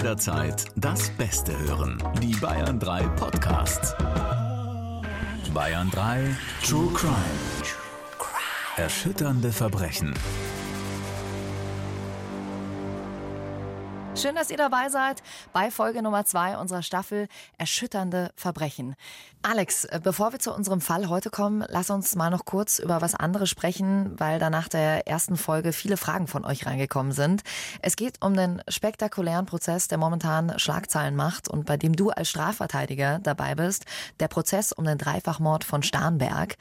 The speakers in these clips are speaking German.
jederzeit das Beste hören. Die Bayern 3 Podcasts. Bayern 3 True Crime. Erschütternde Verbrechen. Schön, dass ihr dabei seid bei Folge Nummer zwei unserer Staffel Erschütternde Verbrechen. Alex, äh, bevor wir zu unserem Fall heute kommen, lass uns mal noch kurz über was anderes sprechen, weil da nach der ersten Folge viele Fragen von euch reingekommen sind. Es geht um den spektakulären Prozess, der momentan Schlagzeilen macht und bei dem du als Strafverteidiger dabei bist. Der Prozess um den Dreifachmord von Starnberg.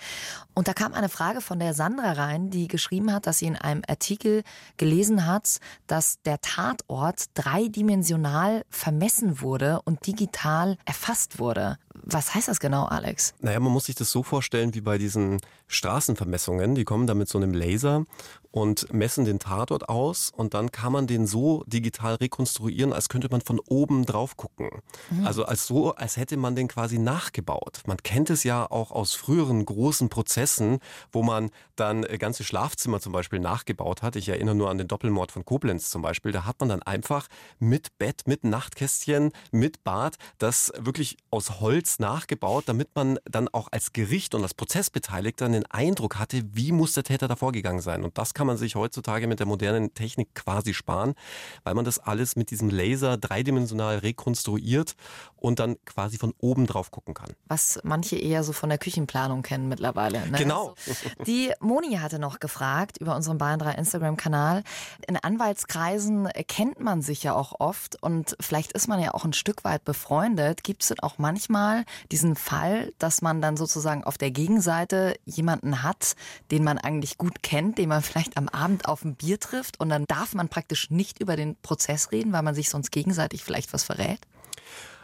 Und da kam eine Frage von der Sandra rein, die geschrieben hat, dass sie in einem Artikel gelesen hat, dass der Tatort dreidimensional vermessen wurde und digital erfasst wurde. Was heißt das genau, Alex? Naja, man muss sich das so vorstellen wie bei diesen Straßenvermessungen. Die kommen da mit so einem Laser und messen den Tatort aus und dann kann man den so digital rekonstruieren, als könnte man von oben drauf gucken. Mhm. Also als so, als hätte man den quasi nachgebaut. Man kennt es ja auch aus früheren großen Prozessen, wo man dann ganze Schlafzimmer zum Beispiel nachgebaut hat. Ich erinnere nur an den Doppelmord von Koblenz zum Beispiel. Da hat man dann einfach mit Bett, mit Nachtkästchen, mit Bad das wirklich aus Holz nachgebaut, damit man dann auch als Gericht und als Prozessbeteiligter den Eindruck hatte, wie muss der Täter da vorgegangen sein. Und das kann man sich heutzutage mit der modernen Technik quasi sparen, weil man das alles mit diesem Laser dreidimensional rekonstruiert und dann quasi von oben drauf gucken kann. Was manche eher so von der Küchenplanung kennen mittlerweile. Ne? Genau. Also, die Moni hatte noch gefragt über unseren Bayern 3 Instagram-Kanal. In Anwaltskreisen kennt man sich ja auch oft und vielleicht ist man ja auch ein Stück weit befreundet. Gibt es denn auch manchmal diesen Fall, dass man dann sozusagen auf der Gegenseite jemanden hat, den man eigentlich gut kennt, den man vielleicht vielleicht am Abend auf ein Bier trifft und dann darf man praktisch nicht über den Prozess reden, weil man sich sonst gegenseitig vielleicht was verrät?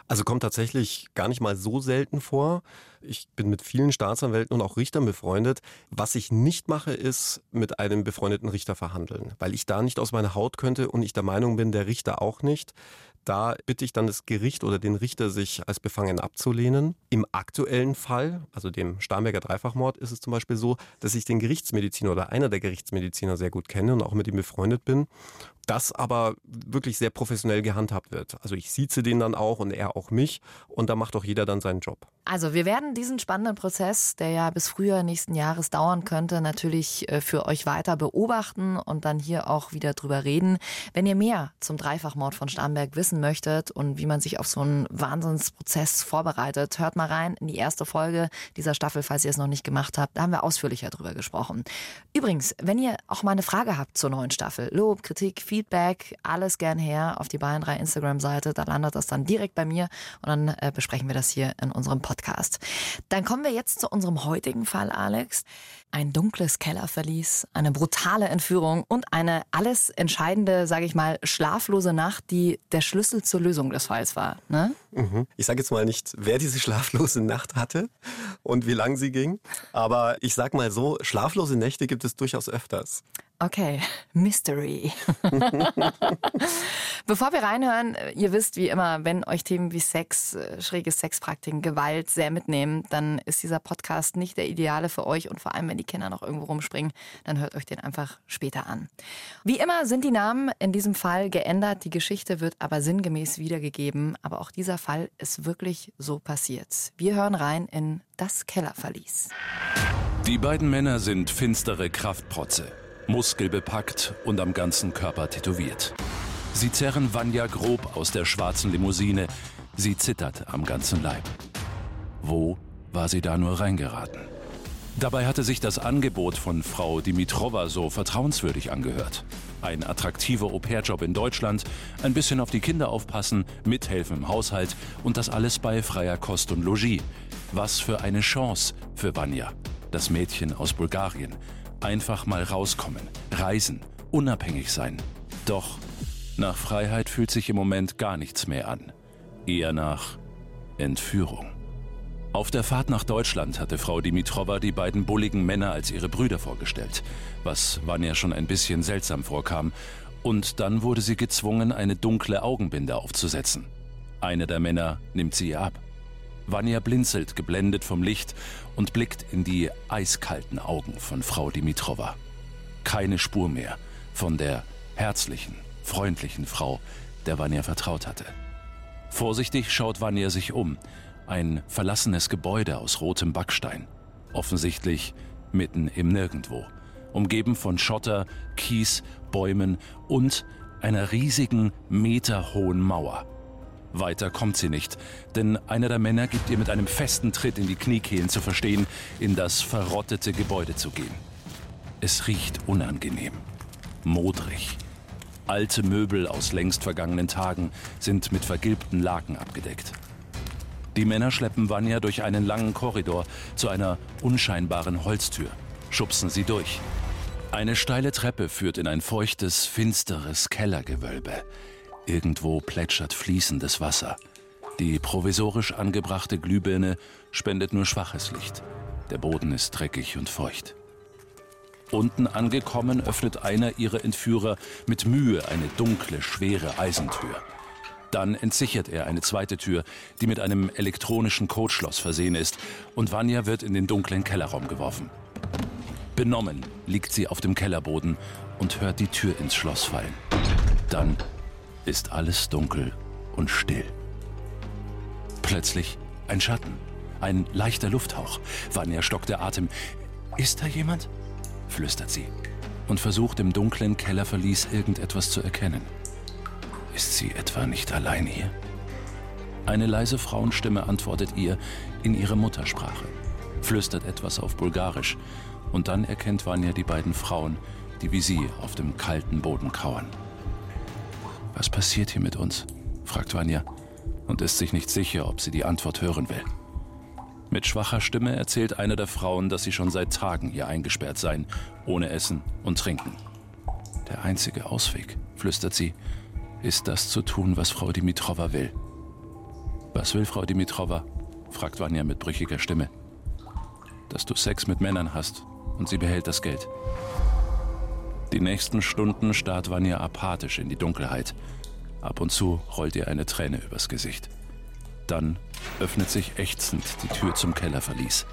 Also kommt tatsächlich gar nicht mal so selten vor. Ich bin mit vielen Staatsanwälten und auch Richtern befreundet. Was ich nicht mache, ist mit einem befreundeten Richter verhandeln, weil ich da nicht aus meiner Haut könnte und ich der Meinung bin, der Richter auch nicht. Da bitte ich dann das Gericht oder den Richter, sich als befangen abzulehnen. Im aktuellen Fall, also dem Starnberger Dreifachmord, ist es zum Beispiel so, dass ich den Gerichtsmediziner oder einer der Gerichtsmediziner sehr gut kenne und auch mit ihm befreundet bin das aber wirklich sehr professionell gehandhabt wird. Also ich sieze den dann auch und er auch mich und da macht auch jeder dann seinen Job. Also wir werden diesen spannenden Prozess, der ja bis Frühjahr nächsten Jahres dauern könnte, natürlich äh, für euch weiter beobachten und dann hier auch wieder drüber reden. Wenn ihr mehr zum Dreifachmord von Starnberg wissen möchtet und wie man sich auf so einen Wahnsinnsprozess vorbereitet, hört mal rein in die erste Folge dieser Staffel, falls ihr es noch nicht gemacht habt. Da haben wir ausführlicher drüber gesprochen. Übrigens, wenn ihr auch mal eine Frage habt zur neuen Staffel, Lob, Kritik, Feedback, alles gern her auf die Bayern 3 Instagram-Seite. Da landet das dann direkt bei mir und dann äh, besprechen wir das hier in unserem Podcast. Podcast. Dann kommen wir jetzt zu unserem heutigen Fall, Alex. Ein dunkles Kellerverlies, eine brutale Entführung und eine alles entscheidende, sage ich mal, schlaflose Nacht, die der Schlüssel zur Lösung des Falls war. Ne? Mhm. Ich sage jetzt mal nicht, wer diese schlaflose Nacht hatte und wie lang sie ging, aber ich sage mal so, schlaflose Nächte gibt es durchaus öfters. Okay, Mystery. Bevor wir reinhören, ihr wisst wie immer, wenn euch Themen wie Sex, äh, schräge Sexpraktiken, Gewalt sehr mitnehmen, dann ist dieser Podcast nicht der ideale für euch und vor allem, wenn die Kinder noch irgendwo rumspringen, dann hört euch den einfach später an. Wie immer sind die Namen in diesem Fall geändert, die Geschichte wird aber sinngemäß wiedergegeben, aber auch dieser Fall ist wirklich so passiert. Wir hören rein in Das Kellerverlies. Die beiden Männer sind finstere Kraftprotze muskelbepackt und am ganzen Körper tätowiert. Sie zerren Vanya grob aus der schwarzen Limousine. Sie zittert am ganzen Leib. Wo war sie da nur reingeraten? Dabei hatte sich das Angebot von Frau Dimitrova so vertrauenswürdig angehört. Ein attraktiver Au-pair-Job in Deutschland, ein bisschen auf die Kinder aufpassen, mithelfen im Haushalt und das alles bei freier Kost und Logis. Was für eine Chance für Vanya, das Mädchen aus Bulgarien, Einfach mal rauskommen, reisen, unabhängig sein. Doch nach Freiheit fühlt sich im Moment gar nichts mehr an. Eher nach Entführung. Auf der Fahrt nach Deutschland hatte Frau Dimitrova die beiden bulligen Männer als ihre Brüder vorgestellt, was Vanya schon ein bisschen seltsam vorkam, und dann wurde sie gezwungen, eine dunkle Augenbinde aufzusetzen. Einer der Männer nimmt sie ihr ab. Vanya blinzelt, geblendet vom Licht, und blickt in die eiskalten Augen von Frau Dimitrova. Keine Spur mehr von der herzlichen, freundlichen Frau, der Vanya vertraut hatte. Vorsichtig schaut Vanya sich um. Ein verlassenes Gebäude aus rotem Backstein. Offensichtlich mitten im Nirgendwo. Umgeben von Schotter, Kies, Bäumen und einer riesigen, meterhohen Mauer. Weiter kommt sie nicht, denn einer der Männer gibt ihr mit einem festen Tritt in die Kniekehlen zu verstehen, in das verrottete Gebäude zu gehen. Es riecht unangenehm, modrig. Alte Möbel aus längst vergangenen Tagen sind mit vergilbten Laken abgedeckt. Die Männer schleppen Vanya durch einen langen Korridor zu einer unscheinbaren Holztür, schubsen sie durch. Eine steile Treppe führt in ein feuchtes, finsteres Kellergewölbe. Irgendwo plätschert fließendes Wasser. Die provisorisch angebrachte Glühbirne spendet nur schwaches Licht. Der Boden ist dreckig und feucht. Unten angekommen öffnet einer ihrer Entführer mit Mühe eine dunkle, schwere Eisentür. Dann entsichert er eine zweite Tür, die mit einem elektronischen Codeschloss versehen ist, und Vanya wird in den dunklen Kellerraum geworfen. Benommen liegt sie auf dem Kellerboden und hört die Tür ins Schloss fallen. Dann ist alles dunkel und still. Plötzlich ein Schatten, ein leichter Lufthauch. Vanya stockt der Atem. Ist da jemand? flüstert sie und versucht im dunklen Kellerverlies irgendetwas zu erkennen. Ist sie etwa nicht allein hier? Eine leise Frauenstimme antwortet ihr in ihrer Muttersprache, flüstert etwas auf Bulgarisch und dann erkennt Vanya die beiden Frauen, die wie sie auf dem kalten Boden kauern. Was passiert hier mit uns? fragt Vanya und ist sich nicht sicher, ob sie die Antwort hören will. Mit schwacher Stimme erzählt eine der Frauen, dass sie schon seit Tagen hier eingesperrt seien, ohne Essen und Trinken. Der einzige Ausweg, flüstert sie, ist das zu tun, was Frau Dimitrova will. Was will Frau Dimitrova? fragt Vanya mit brüchiger Stimme. Dass du Sex mit Männern hast und sie behält das Geld. Die nächsten Stunden starrt Vanya apathisch in die Dunkelheit. Ab und zu rollt ihr eine Träne übers Gesicht. Dann öffnet sich ächzend die Tür zum Kellerverlies.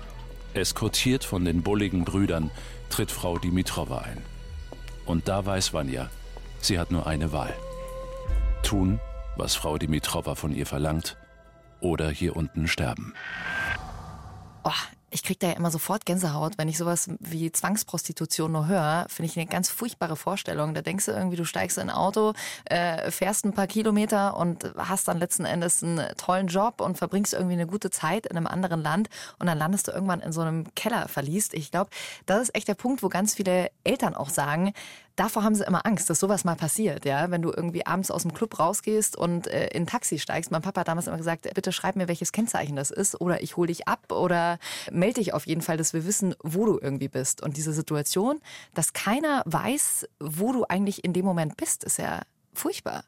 Eskortiert von den bulligen Brüdern tritt Frau Dimitrova ein. Und da weiß Vanya, sie hat nur eine Wahl. Tun, was Frau Dimitrova von ihr verlangt, oder hier unten sterben. Oh, ich kriege da ja immer sofort Gänsehaut, wenn ich sowas wie Zwangsprostitution nur höre. Finde ich eine ganz furchtbare Vorstellung. Da denkst du irgendwie, du steigst in ein Auto, äh, fährst ein paar Kilometer und hast dann letzten Endes einen tollen Job und verbringst irgendwie eine gute Zeit in einem anderen Land und dann landest du irgendwann in so einem Keller verliest. Ich glaube, das ist echt der Punkt, wo ganz viele Eltern auch sagen, davor haben sie immer Angst, dass sowas mal passiert, ja. Wenn du irgendwie abends aus dem Club rausgehst und äh, in ein Taxi steigst. Mein Papa hat damals immer gesagt, bitte schreib mir, welches Kennzeichen das ist oder ich hole dich ab oder melde dich auf jeden Fall, dass wir wissen, wo du irgendwie bist. Und diese Situation, dass keiner weiß, wo du eigentlich in dem Moment bist, ist ja furchtbar.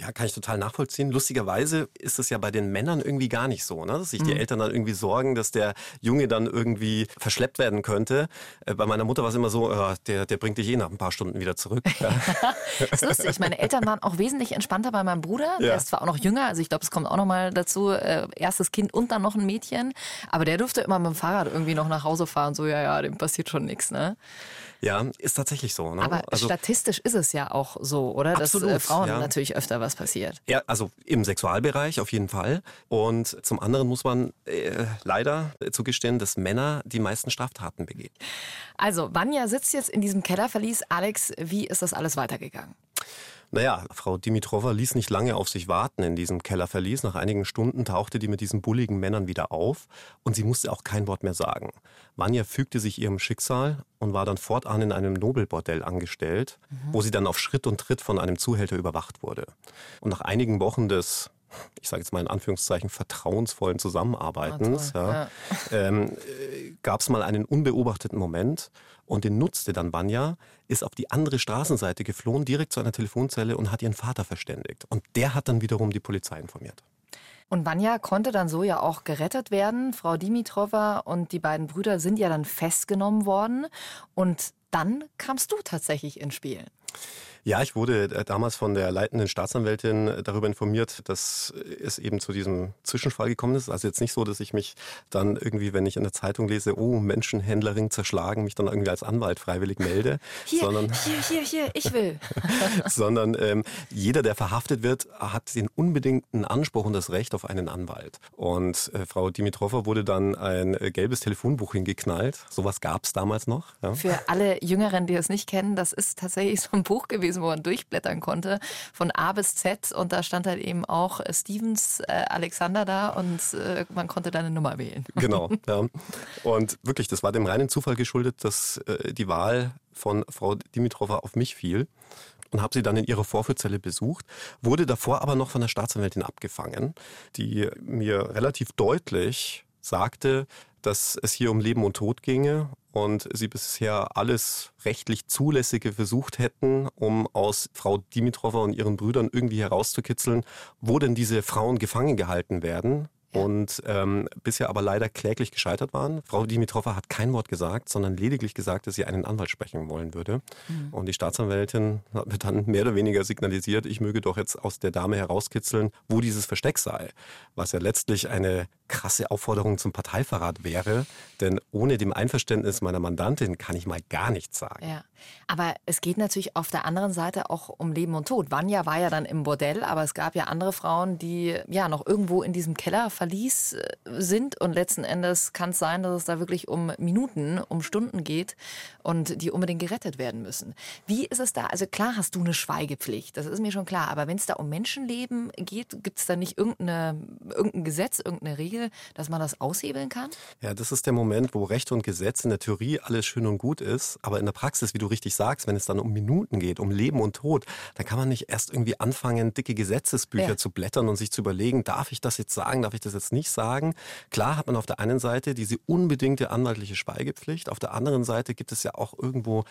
Ja, kann ich total nachvollziehen. Lustigerweise ist es ja bei den Männern irgendwie gar nicht so, ne? dass sich die mhm. Eltern dann irgendwie sorgen, dass der Junge dann irgendwie verschleppt werden könnte. Äh, bei meiner Mutter war es immer so, äh, der, der bringt dich eh nach ein paar Stunden wieder zurück. Ja. das ist lustig. Meine Eltern waren auch wesentlich entspannter bei meinem Bruder. Ja. Der ist zwar auch noch jünger, also ich glaube, es kommt auch noch mal dazu, äh, erstes Kind und dann noch ein Mädchen. Aber der durfte immer mit dem Fahrrad irgendwie noch nach Hause fahren. So, ja, ja, dem passiert schon nichts. Ne? Ja, ist tatsächlich so. Ne? Aber also, statistisch ist es ja auch so, oder? Absolut, Dass äh, Frauen ja. natürlich öfter was passiert. Ja, also im Sexualbereich auf jeden Fall. Und zum anderen muss man äh, leider zugestehen, dass Männer die meisten Straftaten begehen. Also, Vanya sitzt jetzt in diesem Kellerverlies. Alex, wie ist das alles weitergegangen? Naja, Frau Dimitrova ließ nicht lange auf sich warten in diesem Kellerverlies. Nach einigen Stunden tauchte die mit diesen bulligen Männern wieder auf und sie musste auch kein Wort mehr sagen. Vanya fügte sich ihrem Schicksal und war dann fortan in einem Nobelbordell angestellt, mhm. wo sie dann auf Schritt und Tritt von einem Zuhälter überwacht wurde. Und nach einigen Wochen des ich sage jetzt mal in Anführungszeichen, vertrauensvollen Zusammenarbeitens, ja, ja. ähm, äh, gab es mal einen unbeobachteten Moment und den nutzte dann Vanya, ist auf die andere Straßenseite geflohen, direkt zu einer Telefonzelle und hat ihren Vater verständigt. Und der hat dann wiederum die Polizei informiert. Und Vanya konnte dann so ja auch gerettet werden. Frau Dimitrova und die beiden Brüder sind ja dann festgenommen worden. Und dann kamst du tatsächlich ins Spiel. Ja, ich wurde äh, damals von der leitenden Staatsanwältin äh, darüber informiert, dass es eben zu diesem Zwischenfall gekommen ist. Also jetzt nicht so, dass ich mich dann irgendwie, wenn ich in der Zeitung lese, oh, Menschenhändlerring zerschlagen, mich dann irgendwie als Anwalt freiwillig melde. Hier, sondern, hier, hier, hier, ich will. sondern ähm, jeder, der verhaftet wird, hat den unbedingten Anspruch und das Recht auf einen Anwalt. Und äh, Frau Dimitrova wurde dann ein äh, gelbes Telefonbuch hingeknallt. Sowas gab es damals noch. Ja. Für alle Jüngeren, die es nicht kennen, das ist tatsächlich so ein Buch gewesen, wo man durchblättern konnte, von A bis Z. Und da stand halt eben auch Stevens äh, Alexander da und äh, man konnte dann eine Nummer wählen. Genau, ja. Und wirklich, das war dem reinen Zufall geschuldet, dass äh, die Wahl von Frau Dimitrova auf mich fiel und habe sie dann in ihrer Vorführzelle besucht, wurde davor aber noch von der Staatsanwältin abgefangen, die mir relativ deutlich sagte, dass es hier um Leben und Tod ginge und sie bisher alles rechtlich Zulässige versucht hätten, um aus Frau Dimitrova und ihren Brüdern irgendwie herauszukitzeln, wo denn diese Frauen gefangen gehalten werden und ähm, bisher aber leider kläglich gescheitert waren. Frau Dimitrova hat kein Wort gesagt, sondern lediglich gesagt, dass sie einen Anwalt sprechen wollen würde. Mhm. Und die Staatsanwältin hat mir dann mehr oder weniger signalisiert, ich möge doch jetzt aus der Dame herauskitzeln, wo dieses Versteck sei. Was ja letztlich eine krasse Aufforderung zum Parteiverrat wäre, denn ohne dem Einverständnis meiner Mandantin kann ich mal gar nichts sagen. Ja. Aber es geht natürlich auf der anderen Seite auch um Leben und Tod. Vanya war ja dann im Bordell, aber es gab ja andere Frauen, die ja noch irgendwo in diesem Keller Verlies äh, sind und letzten Endes kann es sein, dass es da wirklich um Minuten, um Stunden geht und die unbedingt gerettet werden müssen. Wie ist es da? Also klar hast du eine Schweigepflicht, das ist mir schon klar, aber wenn es da um Menschenleben geht, gibt es da nicht irgendeine, irgendein Gesetz, irgendeine Regel, dass man das aushebeln kann? Ja, das ist der Moment, wo Recht und Gesetz in der Theorie alles schön und gut ist, aber in der Praxis, wie du richtig sagst, wenn es dann um Minuten geht, um Leben und Tod, dann kann man nicht erst irgendwie anfangen, dicke Gesetzesbücher ja. zu blättern und sich zu überlegen, darf ich das jetzt sagen, darf ich das das jetzt nicht sagen. Klar hat man auf der einen Seite diese unbedingte anwaltliche Schweigepflicht, auf der anderen Seite gibt es ja auch irgendwo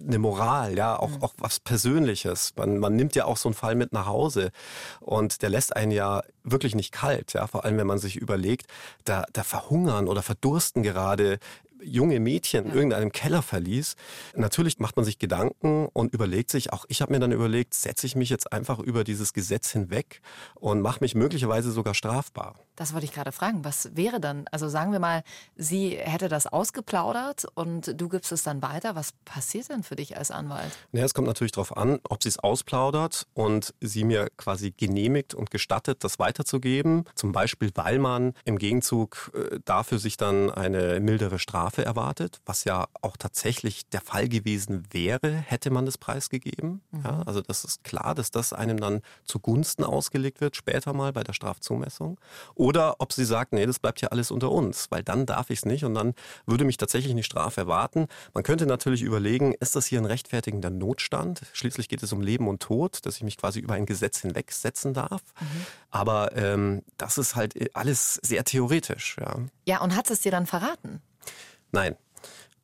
eine Moral, ja, auch, mhm. auch was Persönliches. Man, man nimmt ja auch so einen Fall mit nach Hause und der lässt einen ja wirklich nicht kalt, ja, vor allem wenn man sich überlegt, da, da verhungern oder verdursten gerade junge Mädchen in irgendeinem Keller verließ. Natürlich macht man sich Gedanken und überlegt sich, auch ich habe mir dann überlegt, setze ich mich jetzt einfach über dieses Gesetz hinweg und mache mich möglicherweise sogar strafbar. Das wollte ich gerade fragen. Was wäre dann? Also sagen wir mal, sie hätte das ausgeplaudert und du gibst es dann weiter. Was passiert denn für dich als Anwalt? Naja, es kommt natürlich darauf an, ob sie es ausplaudert und sie mir quasi genehmigt und gestattet, das weiterzugeben. Zum Beispiel, weil man im Gegenzug äh, dafür sich dann eine mildere Strafe erwartet, was ja auch tatsächlich der Fall gewesen wäre, hätte man das preisgegeben. Mhm. Ja, also das ist klar, dass das einem dann zugunsten ausgelegt wird, später mal bei der Strafzumessung. Oder ob sie sagt, nee, das bleibt ja alles unter uns, weil dann darf ich es nicht und dann würde mich tatsächlich eine Strafe erwarten. Man könnte natürlich überlegen, ist das hier ein rechtfertigender Notstand? Schließlich geht es um Leben und Tod, dass ich mich quasi über ein Gesetz hinwegsetzen darf. Mhm. Aber ähm, das ist halt alles sehr theoretisch. Ja, ja und hat es dir dann verraten? Nein,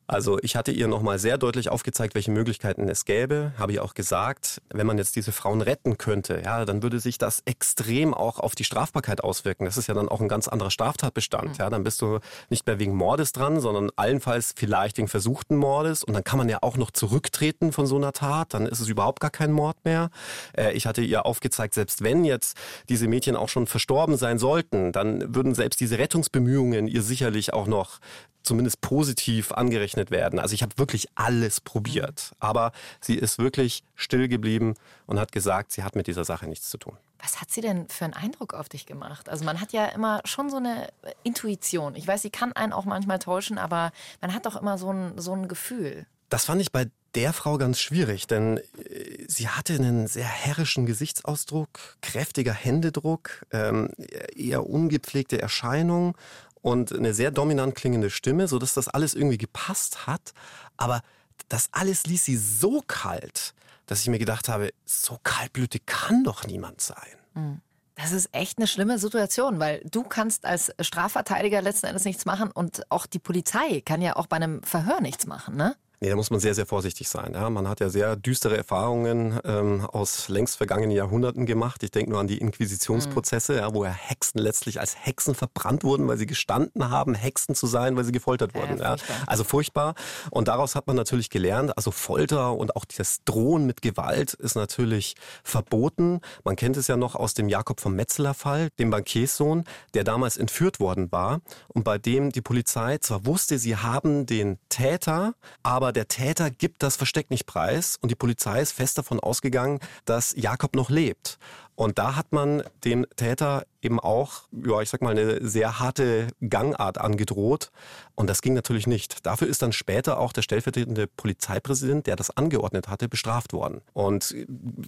also ich hatte ihr nochmal sehr deutlich aufgezeigt, welche Möglichkeiten es gäbe. Habe ich auch gesagt, wenn man jetzt diese Frauen retten könnte, ja, dann würde sich das extrem auch auf die Strafbarkeit auswirken. Das ist ja dann auch ein ganz anderer Straftatbestand. Mhm. Ja, dann bist du nicht mehr wegen Mordes dran, sondern allenfalls vielleicht wegen versuchten Mordes. Und dann kann man ja auch noch zurücktreten von so einer Tat. Dann ist es überhaupt gar kein Mord mehr. Äh, ich hatte ihr aufgezeigt, selbst wenn jetzt diese Mädchen auch schon verstorben sein sollten, dann würden selbst diese Rettungsbemühungen ihr sicherlich auch noch zumindest positiv angerechnet werden. Also ich habe wirklich alles probiert. Aber sie ist wirklich still geblieben und hat gesagt, sie hat mit dieser Sache nichts zu tun. Was hat sie denn für einen Eindruck auf dich gemacht? Also man hat ja immer schon so eine Intuition. Ich weiß, sie kann einen auch manchmal täuschen, aber man hat doch immer so ein, so ein Gefühl. Das fand ich bei der Frau ganz schwierig, denn äh, sie hatte einen sehr herrischen Gesichtsausdruck, kräftiger Händedruck, ähm, eher ungepflegte Erscheinung und eine sehr dominant klingende Stimme, sodass das alles irgendwie gepasst hat. Aber das alles ließ sie so kalt, dass ich mir gedacht habe, so kaltblütig kann doch niemand sein. Hm. Das ist echt eine schlimme Situation, weil du kannst als Strafverteidiger letzten Endes nichts machen und auch die Polizei kann ja auch bei einem Verhör nichts machen, ne? Nee, da muss man sehr, sehr vorsichtig sein. Ja, man hat ja sehr düstere Erfahrungen ähm, aus längst vergangenen Jahrhunderten gemacht. Ich denke nur an die Inquisitionsprozesse, mhm. ja, wo ja Hexen letztlich als Hexen verbrannt wurden, weil sie gestanden haben, Hexen zu sein, weil sie gefoltert wurden. Ja, furchtbar. Also furchtbar. Und daraus hat man natürlich gelernt, also Folter und auch das Drohen mit Gewalt ist natürlich verboten. Man kennt es ja noch aus dem Jakob vom Metzler Fall, dem Bankierssohn, der damals entführt worden war und bei dem die Polizei zwar wusste, sie haben den Täter, aber aber der Täter gibt das Versteck nicht preis und die Polizei ist fest davon ausgegangen, dass Jakob noch lebt. Und da hat man dem Täter eben auch, ja, ich sag mal, eine sehr harte Gangart angedroht. Und das ging natürlich nicht. Dafür ist dann später auch der stellvertretende Polizeipräsident, der das angeordnet hatte, bestraft worden. Und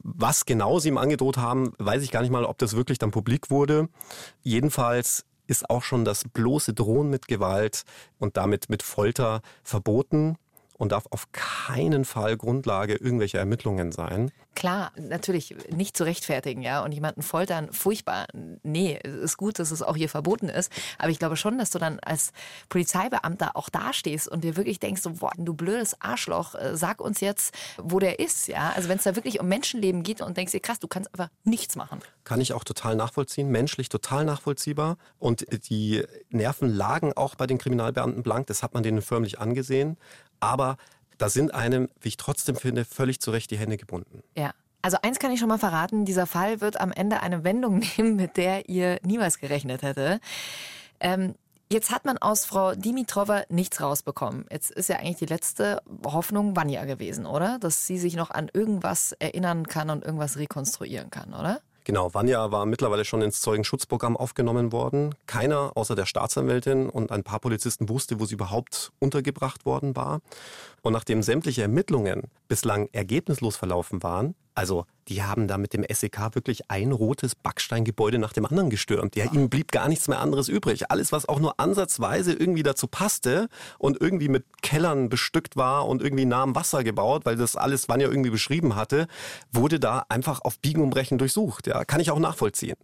was genau sie ihm angedroht haben, weiß ich gar nicht mal, ob das wirklich dann publik wurde. Jedenfalls ist auch schon das bloße Drohen mit Gewalt und damit mit Folter verboten und darf auf keinen Fall Grundlage irgendwelcher Ermittlungen sein. Klar, natürlich nicht zu rechtfertigen, ja, und jemanden foltern, furchtbar. Nee, es ist gut, dass es auch hier verboten ist, aber ich glaube schon, dass du dann als Polizeibeamter auch dastehst und dir wirklich denkst, so, boah, du blödes Arschloch, äh, sag uns jetzt, wo der ist, ja. Also wenn es da wirklich um Menschenleben geht und denkst dir, krass, du kannst einfach nichts machen. Kann ich auch total nachvollziehen, menschlich total nachvollziehbar und die Nerven lagen auch bei den Kriminalbeamten blank, das hat man denen förmlich angesehen. Aber da sind einem, wie ich trotzdem finde, völlig zu Recht die Hände gebunden. Ja. Also eins kann ich schon mal verraten, dieser Fall wird am Ende eine Wendung nehmen, mit der ihr niemals gerechnet hätte. Ähm, Jetzt hat man aus Frau Dimitrova nichts rausbekommen. Jetzt ist ja eigentlich die letzte Hoffnung Vanya gewesen, oder? Dass sie sich noch an irgendwas erinnern kann und irgendwas rekonstruieren kann, oder? Genau, Vanya war mittlerweile schon ins Zeugenschutzprogramm aufgenommen worden. Keiner außer der Staatsanwältin und ein paar Polizisten wusste, wo sie überhaupt untergebracht worden war. Und nachdem sämtliche Ermittlungen bislang ergebnislos verlaufen waren, also die haben da mit dem SEK wirklich ein rotes Backsteingebäude nach dem anderen gestürmt. Ja, ihnen blieb gar nichts mehr anderes übrig. Alles, was auch nur ansatzweise irgendwie dazu passte und irgendwie mit Kellern bestückt war und irgendwie nah am Wasser gebaut, weil das alles Vanya irgendwie beschrieben hatte, wurde da einfach auf Biegen und Brechen durchsucht. Ja, kann ich auch nachvollziehen.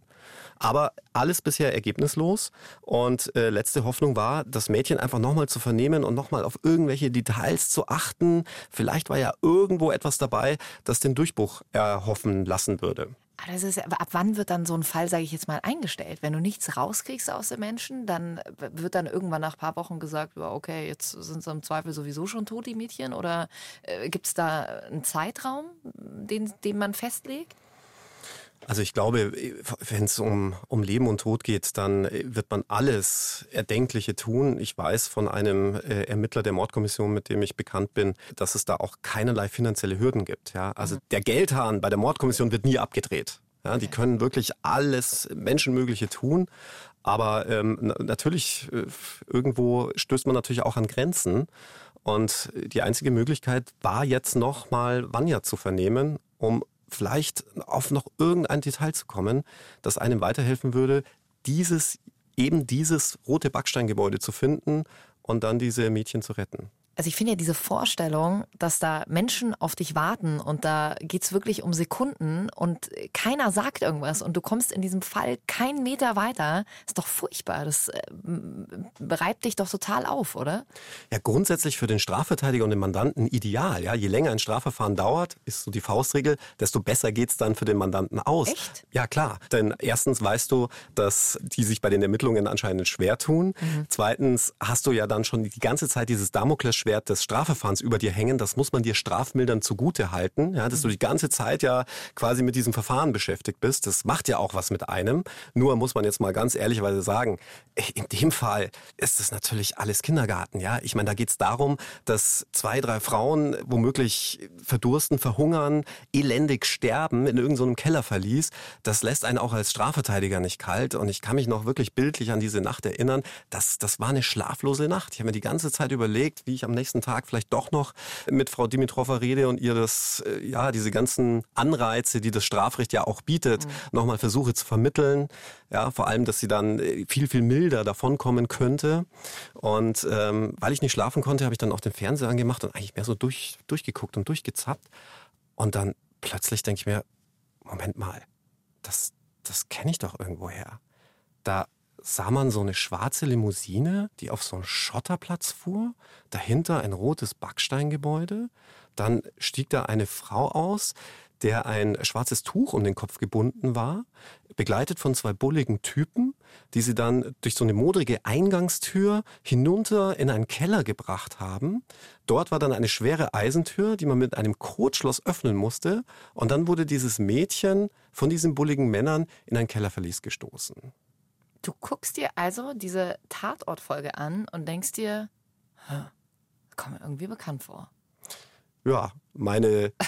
Aber alles bisher ergebnislos. Und äh, letzte Hoffnung war, das Mädchen einfach nochmal zu vernehmen und nochmal auf irgendwelche Details zu achten. Vielleicht war ja irgendwo etwas dabei, das den Durchbruch erhoffen lassen würde. Das ist, ab wann wird dann so ein Fall, sage ich jetzt mal, eingestellt? Wenn du nichts rauskriegst aus den Menschen, dann wird dann irgendwann nach ein paar Wochen gesagt, okay, jetzt sind sie im Zweifel sowieso schon tot, die Mädchen? Oder äh, gibt es da einen Zeitraum, den, den man festlegt? Also ich glaube, wenn es um, um Leben und Tod geht, dann wird man alles Erdenkliche tun. Ich weiß von einem äh, Ermittler der Mordkommission, mit dem ich bekannt bin, dass es da auch keinerlei finanzielle Hürden gibt. Ja? Also mhm. der Geldhahn bei der Mordkommission wird nie abgedreht. Ja, die können wirklich alles Menschenmögliche tun. Aber ähm, natürlich, äh, irgendwo stößt man natürlich auch an Grenzen. Und die einzige Möglichkeit war jetzt noch mal Vanya zu vernehmen, um vielleicht auf noch irgendein Detail zu kommen, das einem weiterhelfen würde, dieses, eben dieses rote Backsteingebäude zu finden und dann diese Mädchen zu retten. Also ich finde ja diese Vorstellung, dass da Menschen auf dich warten und da geht es wirklich um Sekunden und keiner sagt irgendwas und du kommst in diesem Fall keinen Meter weiter, ist doch furchtbar. Das äh, reibt dich doch total auf, oder? Ja, grundsätzlich für den Strafverteidiger und den Mandanten ideal. Ja, je länger ein Strafverfahren dauert, ist so die Faustregel, desto besser geht es dann für den Mandanten aus. Echt? Ja, klar. Denn erstens weißt du, dass die sich bei den Ermittlungen anscheinend schwer tun. Mhm. Zweitens hast du ja dann schon die ganze Zeit dieses Damoklesschwert Schwert des Strafverfahrens über dir hängen. Das muss man dir strafmildern zugute halten, ja, dass du die ganze Zeit ja quasi mit diesem Verfahren beschäftigt bist. Das macht ja auch was mit einem. Nur muss man jetzt mal ganz ehrlichweise sagen, in dem Fall ist es natürlich alles Kindergarten. Ja, ich meine, da geht es darum, dass zwei, drei Frauen womöglich verdursten, verhungern, elendig sterben in irgendeinem so Kellerverlies. Das lässt einen auch als Strafverteidiger nicht kalt. Und ich kann mich noch wirklich bildlich an diese Nacht erinnern. Das, das war eine schlaflose Nacht. Ich habe mir die ganze Zeit überlegt, wie ich am nächsten Tag vielleicht doch noch mit Frau Dimitrova rede und ihr das, äh, ja, diese ganzen Anreize, die das Strafrecht ja auch bietet, mhm. nochmal versuche zu vermitteln. Ja, vor allem, dass sie dann äh, viel, viel milder davonkommen könnte. Und ähm, weil ich nicht schlafen konnte, habe ich dann auch den Fernseher angemacht und eigentlich mehr so durch, durchgeguckt und durchgezappt. Und dann plötzlich denke ich mir, Moment mal, das, das kenne ich doch irgendwoher. Da sah man so eine schwarze Limousine, die auf so einen Schotterplatz fuhr, dahinter ein rotes Backsteingebäude, dann stieg da eine Frau aus, der ein schwarzes Tuch um den Kopf gebunden war, begleitet von zwei bulligen Typen, die sie dann durch so eine modrige Eingangstür hinunter in einen Keller gebracht haben. Dort war dann eine schwere Eisentür, die man mit einem Kotschloss öffnen musste. Und dann wurde dieses Mädchen von diesen bulligen Männern in ein Kellerverlies gestoßen. Du guckst dir also diese Tatortfolge an und denkst dir, kommt mir irgendwie bekannt vor. Ja, meine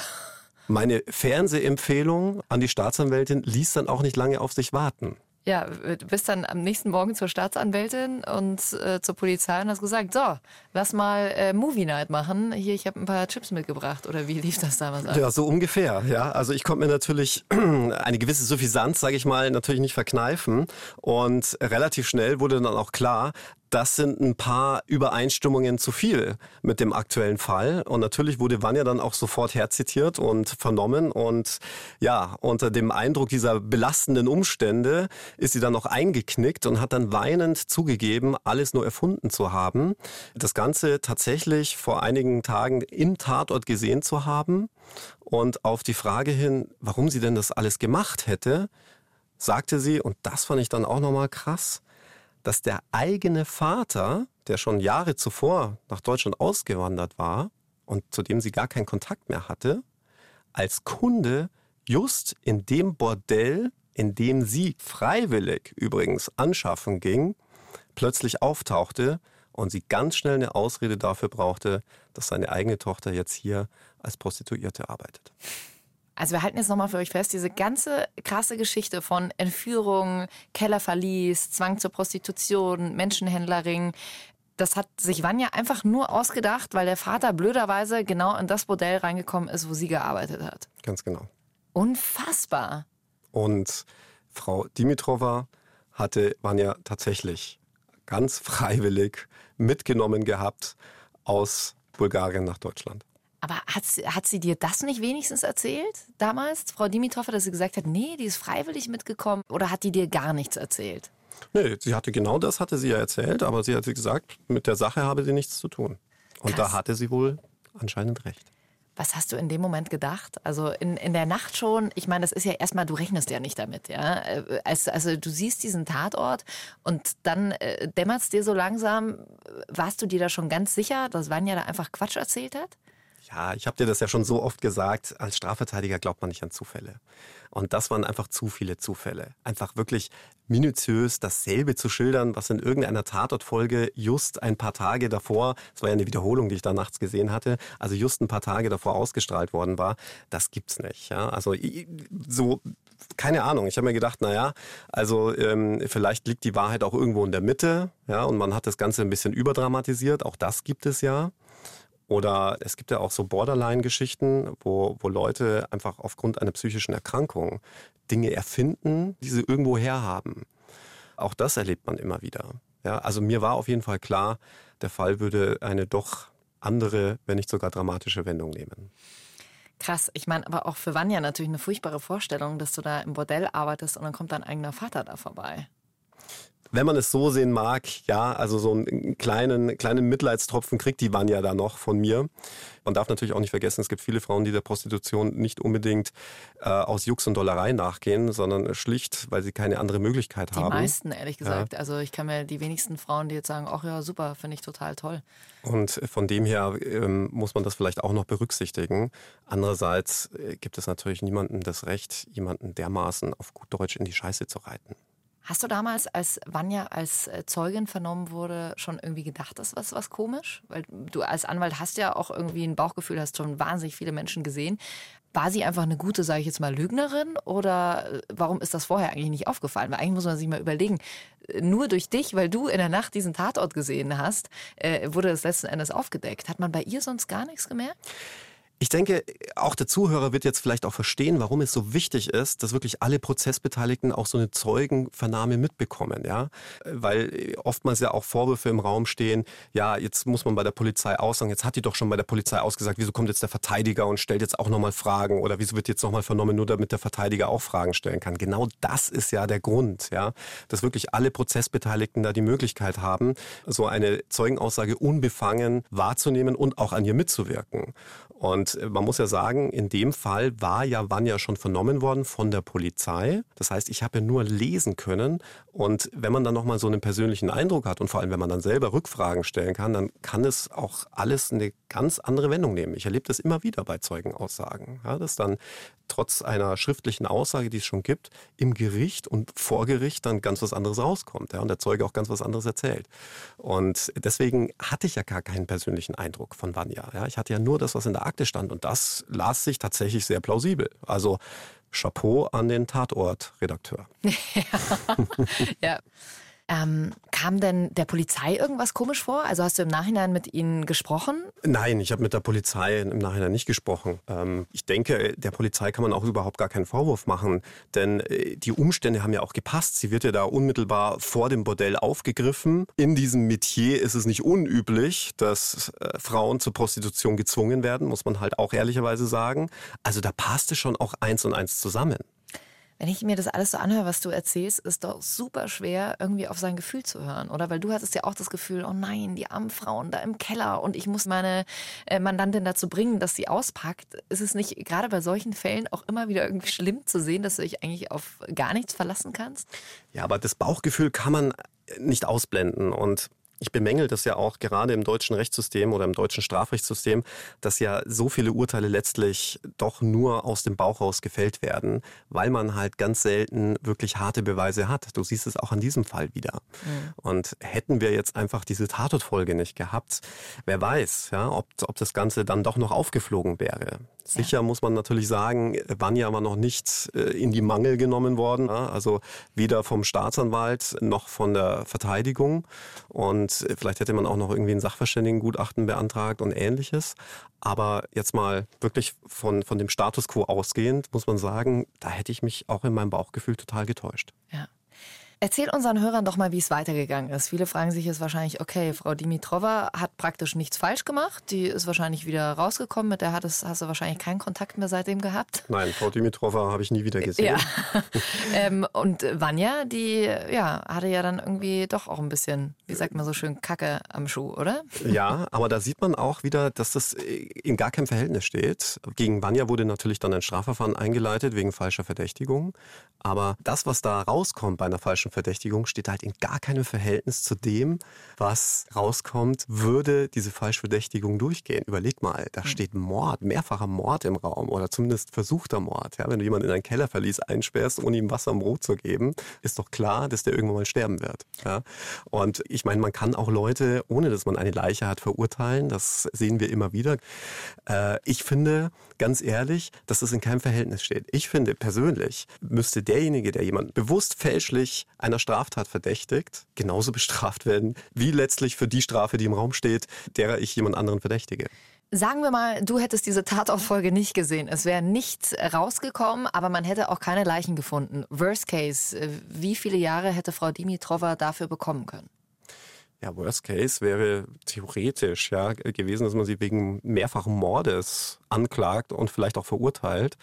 Meine Fernsehempfehlung an die Staatsanwältin ließ dann auch nicht lange auf sich warten. Ja, du bist dann am nächsten Morgen zur Staatsanwältin und äh, zur Polizei und hast gesagt, so, lass mal äh, Movie Night machen. Hier, ich habe ein paar Chips mitgebracht. Oder wie lief das damals ab? Ja, so ungefähr. Ja, also ich konnte mir natürlich eine gewisse Suffisanz, sage ich mal, natürlich nicht verkneifen. Und relativ schnell wurde dann auch klar, das sind ein paar Übereinstimmungen zu viel mit dem aktuellen Fall. Und natürlich wurde Vanya dann auch sofort herzitiert und vernommen. Und ja, unter dem Eindruck dieser belastenden Umstände ist sie dann noch eingeknickt und hat dann weinend zugegeben, alles nur erfunden zu haben. Das Ganze tatsächlich vor einigen Tagen im Tatort gesehen zu haben. Und auf die Frage hin, warum sie denn das alles gemacht hätte, sagte sie, und das fand ich dann auch nochmal krass, dass der eigene Vater, der schon Jahre zuvor nach Deutschland ausgewandert war und zu dem sie gar keinen Kontakt mehr hatte, als Kunde just in dem Bordell, in dem sie freiwillig übrigens anschaffen ging, plötzlich auftauchte und sie ganz schnell eine Ausrede dafür brauchte, dass seine eigene Tochter jetzt hier als Prostituierte arbeitet. Also wir halten jetzt nochmal für euch fest, diese ganze krasse Geschichte von Entführung, Kellerverlies, Zwang zur Prostitution, Menschenhändlerring, das hat sich Vanya einfach nur ausgedacht, weil der Vater blöderweise genau in das Bordell reingekommen ist, wo sie gearbeitet hat. Ganz genau. Unfassbar. Und Frau Dimitrova hatte Vanya tatsächlich ganz freiwillig mitgenommen gehabt aus Bulgarien nach Deutschland. Aber hat, hat sie dir das nicht wenigstens erzählt damals, Frau Dimitrova, dass sie gesagt hat, nee, die ist freiwillig mitgekommen? Oder hat die dir gar nichts erzählt? Nee, sie hatte genau das, hatte sie ja erzählt, aber sie hat gesagt, mit der Sache habe sie nichts zu tun. Und Krass. da hatte sie wohl anscheinend recht. Was hast du in dem Moment gedacht? Also in, in der Nacht schon, ich meine, das ist ja erstmal, du rechnest ja nicht damit, ja. Also, also du siehst diesen Tatort und dann äh, dämmert es dir so langsam, warst du dir da schon ganz sicher, dass Vanya da einfach Quatsch erzählt hat? Ja, ich habe dir das ja schon so oft gesagt, als Strafverteidiger glaubt man nicht an Zufälle. Und das waren einfach zu viele Zufälle. Einfach wirklich minutiös dasselbe zu schildern, was in irgendeiner Tatortfolge just ein paar Tage davor, das war ja eine Wiederholung, die ich da nachts gesehen hatte, also just ein paar Tage davor ausgestrahlt worden war, das gibt's nicht. Ja? Also so keine Ahnung. Ich habe mir gedacht, naja, also ähm, vielleicht liegt die Wahrheit auch irgendwo in der Mitte, ja, und man hat das Ganze ein bisschen überdramatisiert. Auch das gibt es ja. Oder es gibt ja auch so Borderline-Geschichten, wo, wo Leute einfach aufgrund einer psychischen Erkrankung Dinge erfinden, die sie irgendwo herhaben. Auch das erlebt man immer wieder. Ja, also mir war auf jeden Fall klar, der Fall würde eine doch andere, wenn nicht sogar dramatische Wendung nehmen. Krass, ich meine, aber auch für Vanya natürlich eine furchtbare Vorstellung, dass du da im Bordell arbeitest und dann kommt dein eigener Vater da vorbei wenn man es so sehen mag, ja, also so einen kleinen, kleinen Mitleidstropfen kriegt die Vanya da noch von mir. Man darf natürlich auch nicht vergessen, es gibt viele Frauen, die der Prostitution nicht unbedingt äh, aus Jux und Dollerei nachgehen, sondern schlicht, weil sie keine andere Möglichkeit die haben. Die meisten, ehrlich gesagt. Ja. Also ich kann mir die wenigsten Frauen, die jetzt sagen, ach ja, super, finde ich total toll. Und von dem her ähm, muss man das vielleicht auch noch berücksichtigen. Andererseits äh, gibt es natürlich niemandem das Recht, jemanden dermaßen auf gut Deutsch in die Scheiße zu reiten. Hast du damals, als Vanya als äh, Zeugin vernommen wurde, schon irgendwie gedacht, das ist was komisch? Weil du als Anwalt hast ja auch irgendwie ein Bauchgefühl, hast schon wahnsinnig viele Menschen gesehen. War sie einfach eine gute, sage ich jetzt mal, Lügnerin? Oder äh, warum ist das vorher eigentlich nicht aufgefallen? Weil eigentlich muss man sich mal überlegen, äh, nur durch dich, weil du in der Nacht diesen Tatort gesehen hast, wurde das letzten Endes aufgedeckt. Hat man bei ihr sonst gar nichts gemerkt? Ich denke, auch der Zuhörer wird jetzt vielleicht auch verstehen, warum es so wichtig ist, dass wirklich alle Prozessbeteiligten auch so eine Zeugenvernahme mitbekommen, ja, weil oftmals ja auch Vorwürfe im Raum stehen. Ja, jetzt muss man bei der Polizei aussagen. Jetzt hat die doch schon bei der Polizei ausgesagt. Wieso kommt jetzt der Verteidiger und stellt jetzt auch nochmal Fragen oder wieso wird jetzt nochmal vernommen, nur damit der Verteidiger auch Fragen stellen kann? Genau das ist ja der Grund, ja, dass wirklich alle Prozessbeteiligten da die Möglichkeit haben, so eine Zeugenaussage unbefangen wahrzunehmen und auch an ihr mitzuwirken. Und äh, man muss ja sagen, in dem Fall war ja Vanya schon vernommen worden von der Polizei. Das heißt, ich habe ja nur lesen können. Und wenn man dann nochmal so einen persönlichen Eindruck hat und vor allem, wenn man dann selber Rückfragen stellen kann, dann kann es auch alles eine ganz andere Wendung nehmen. Ich erlebe das immer wieder bei Zeugenaussagen. Ja, dass dann trotz einer schriftlichen Aussage, die es schon gibt, im Gericht und vor Gericht dann ganz was anderes rauskommt. Ja, und der Zeuge auch ganz was anderes erzählt. Und deswegen hatte ich ja gar keinen persönlichen Eindruck von Vanya. Ja, ich hatte ja nur das, was in der Akte stand. Und das las sich tatsächlich sehr plausibel. Also Chapeau an den Tatortredakteur. ja. ja. Ähm, kam denn der Polizei irgendwas komisch vor? Also hast du im Nachhinein mit ihnen gesprochen? Nein, ich habe mit der Polizei im Nachhinein nicht gesprochen. Ähm, ich denke, der Polizei kann man auch überhaupt gar keinen Vorwurf machen, denn äh, die Umstände haben ja auch gepasst. Sie wird ja da unmittelbar vor dem Bordell aufgegriffen. In diesem Metier ist es nicht unüblich, dass äh, Frauen zur Prostitution gezwungen werden, muss man halt auch ehrlicherweise sagen. Also da passte schon auch eins und eins zusammen. Wenn ich mir das alles so anhöre, was du erzählst, ist doch super schwer, irgendwie auf sein Gefühl zu hören, oder? Weil du hattest ja auch das Gefühl, oh nein, die armen Frauen da im Keller und ich muss meine äh, Mandantin dazu bringen, dass sie auspackt. Ist es nicht gerade bei solchen Fällen auch immer wieder irgendwie schlimm zu sehen, dass du dich eigentlich auf gar nichts verlassen kannst? Ja, aber das Bauchgefühl kann man nicht ausblenden und ich bemängel das ja auch gerade im deutschen Rechtssystem oder im deutschen Strafrechtssystem, dass ja so viele Urteile letztlich doch nur aus dem Bauch raus gefällt werden, weil man halt ganz selten wirklich harte Beweise hat. Du siehst es auch an diesem Fall wieder. Mhm. Und hätten wir jetzt einfach diese Tatortfolge nicht gehabt, wer weiß, ja, ob, ob das Ganze dann doch noch aufgeflogen wäre. Sicher ja. muss man natürlich sagen, Vanya war noch nicht äh, in die Mangel genommen worden, also weder vom Staatsanwalt noch von der Verteidigung. Und äh, vielleicht hätte man auch noch irgendwie ein Sachverständigengutachten beantragt und ähnliches. Aber jetzt mal wirklich von, von dem Status quo ausgehend, muss man sagen, da hätte ich mich auch in meinem Bauchgefühl total getäuscht. Ja. Erzähl unseren Hörern doch mal, wie es weitergegangen ist. Viele fragen sich jetzt wahrscheinlich, okay, Frau Dimitrova hat praktisch nichts falsch gemacht. Die ist wahrscheinlich wieder rausgekommen. Mit der hattest, hast du wahrscheinlich keinen Kontakt mehr seitdem gehabt. Nein, Frau Dimitrova habe ich nie wieder gesehen. Ja. ähm, und Vanya, die ja, hatte ja dann irgendwie doch auch ein bisschen, wie sagt man so schön, Kacke am Schuh, oder? Ja, aber da sieht man auch wieder, dass das in gar keinem Verhältnis steht. Gegen Vanya wurde natürlich dann ein Strafverfahren eingeleitet wegen falscher Verdächtigung. Aber das, was da rauskommt bei einer falschen falschen Verdächtigung steht halt in gar keinem Verhältnis zu dem, was rauskommt, würde diese Falschverdächtigung durchgehen. Überleg mal, da hm. steht Mord, mehrfacher Mord im Raum oder zumindest versuchter Mord. Ja, wenn du jemanden in ein Kellerverlies einsperrst, ohne ihm Wasser im Brot zu geben, ist doch klar, dass der irgendwann mal sterben wird. Ja? Und ich meine, man kann auch Leute, ohne dass man eine Leiche hat, verurteilen. Das sehen wir immer wieder. Äh, ich finde, ganz ehrlich, dass das in keinem Verhältnis steht. Ich finde persönlich, müsste derjenige, der jemanden bewusst fälschlich einer Straftat verdächtigt, genauso bestraft werden, wie letztlich für die Strafe, die im Raum steht, derer ich jemand anderen verdächtige. Sagen wir mal, du hättest diese Tatauffolge nicht gesehen. Es wäre nichts rausgekommen, aber man hätte auch keine Leichen gefunden. Worst case, äh, wie viele Jahre hätte Frau Dimitrova dafür bekommen können? Ja, Worst Case wäre theoretisch ja gewesen, dass man sie wegen mehrfachen Mordes anklagt und vielleicht auch verurteilt.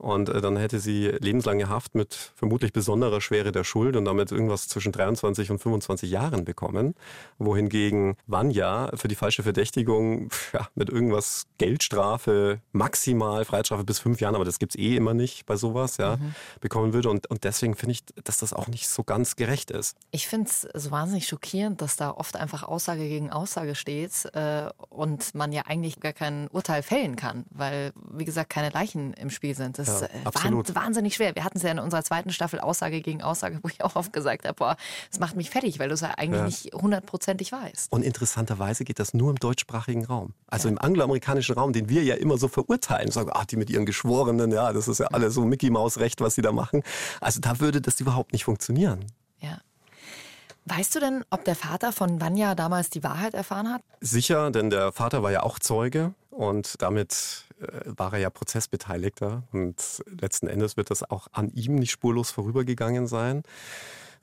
Und äh, dann hätte sie lebenslange Haft mit vermutlich besonderer Schwere der Schuld und damit irgendwas zwischen 23 und 25 Jahren bekommen. Wohingegen Vanya für die falsche Verdächtigung ja, mit irgendwas Geldstrafe, maximal Freiheitsstrafe bis fünf Jahren, aber das gibt's eh immer nicht bei sowas, ja, mhm. bekommen würde. Und, und deswegen finde ich, dass das auch nicht so ganz gerecht ist. Ich finde es so wahnsinnig schockierend, dass da oft einfach Aussage gegen Aussage steht äh, und man ja eigentlich gar kein Urteil fällen kann, weil, wie gesagt, keine Leichen im Spiel sind. Das ja, ist wahnsinnig schwer. Wir hatten es ja in unserer zweiten Staffel Aussage gegen Aussage, wo ich auch oft gesagt habe, boah, das macht mich fertig, weil du es ja eigentlich ja. nicht hundertprozentig weißt. Und interessanterweise geht das nur im deutschsprachigen Raum. Also ja. im angloamerikanischen Raum, den wir ja immer so verurteilen, sagen, ach, die mit ihren Geschworenen, ja, das ist ja alles so Mickey Maus Recht, was sie da machen. Also da würde das überhaupt nicht funktionieren. Ja. Weißt du denn, ob der Vater von Vanya damals die Wahrheit erfahren hat? Sicher, denn der Vater war ja auch Zeuge und damit äh, war er ja Prozessbeteiligter und letzten Endes wird das auch an ihm nicht spurlos vorübergegangen sein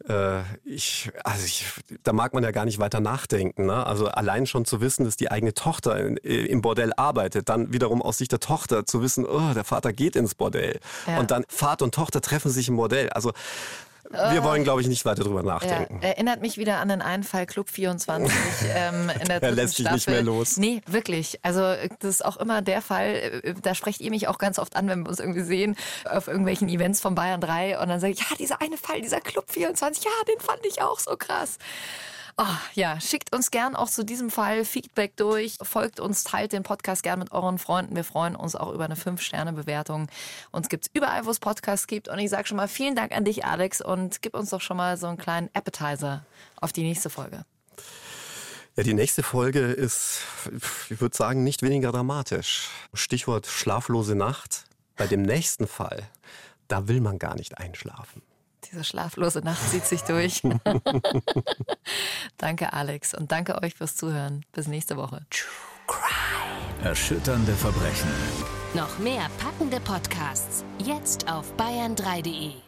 äh, ich, also ich, da mag man ja gar nicht weiter nachdenken. Ne? Also allein schon zu wissen, dass die eigene Tochter in, im Bordell arbeitet, dann wiederum aus Sicht der Tochter zu wissen, oh, der Vater geht ins Bordell ja. und dann Vater und Tochter treffen sich im Bordell. Also wir wollen, glaube ich, nicht weiter drüber nachdenken. Ja, erinnert mich wieder an den einen Fall Club 24 ähm, in der Er lässt sich nicht mehr los. Nee, wirklich. Also das ist auch immer der Fall, äh, da sprecht ihr mich auch ganz oft an, wenn wir uns irgendwie sehen, auf irgendwelchen Events von Bayern 3 und dann sage ich, ja, dieser eine Fall, dieser Club 24, ja, den fand ich auch so krass. Oh, ja, schickt uns gern auch zu diesem Fall Feedback durch. Folgt uns, teilt den Podcast gern mit euren Freunden. Wir freuen uns auch über eine 5-Sterne-Bewertung. Uns gibt's überall, wo es Podcasts gibt. Und ich sage schon mal vielen Dank an dich, Alex, und gib uns doch schon mal so einen kleinen Appetizer auf die nächste Folge. Ja, die nächste Folge ist, ich würde sagen, nicht weniger dramatisch. Stichwort schlaflose Nacht. Bei dem nächsten Fall, da will man gar nicht einschlafen. Diese schlaflose Nacht zieht sich durch. danke, Alex. Und danke euch fürs Zuhören. Bis nächste Woche. Erschütternde Verbrechen. Noch mehr packende Podcasts. Jetzt auf bayern3.de.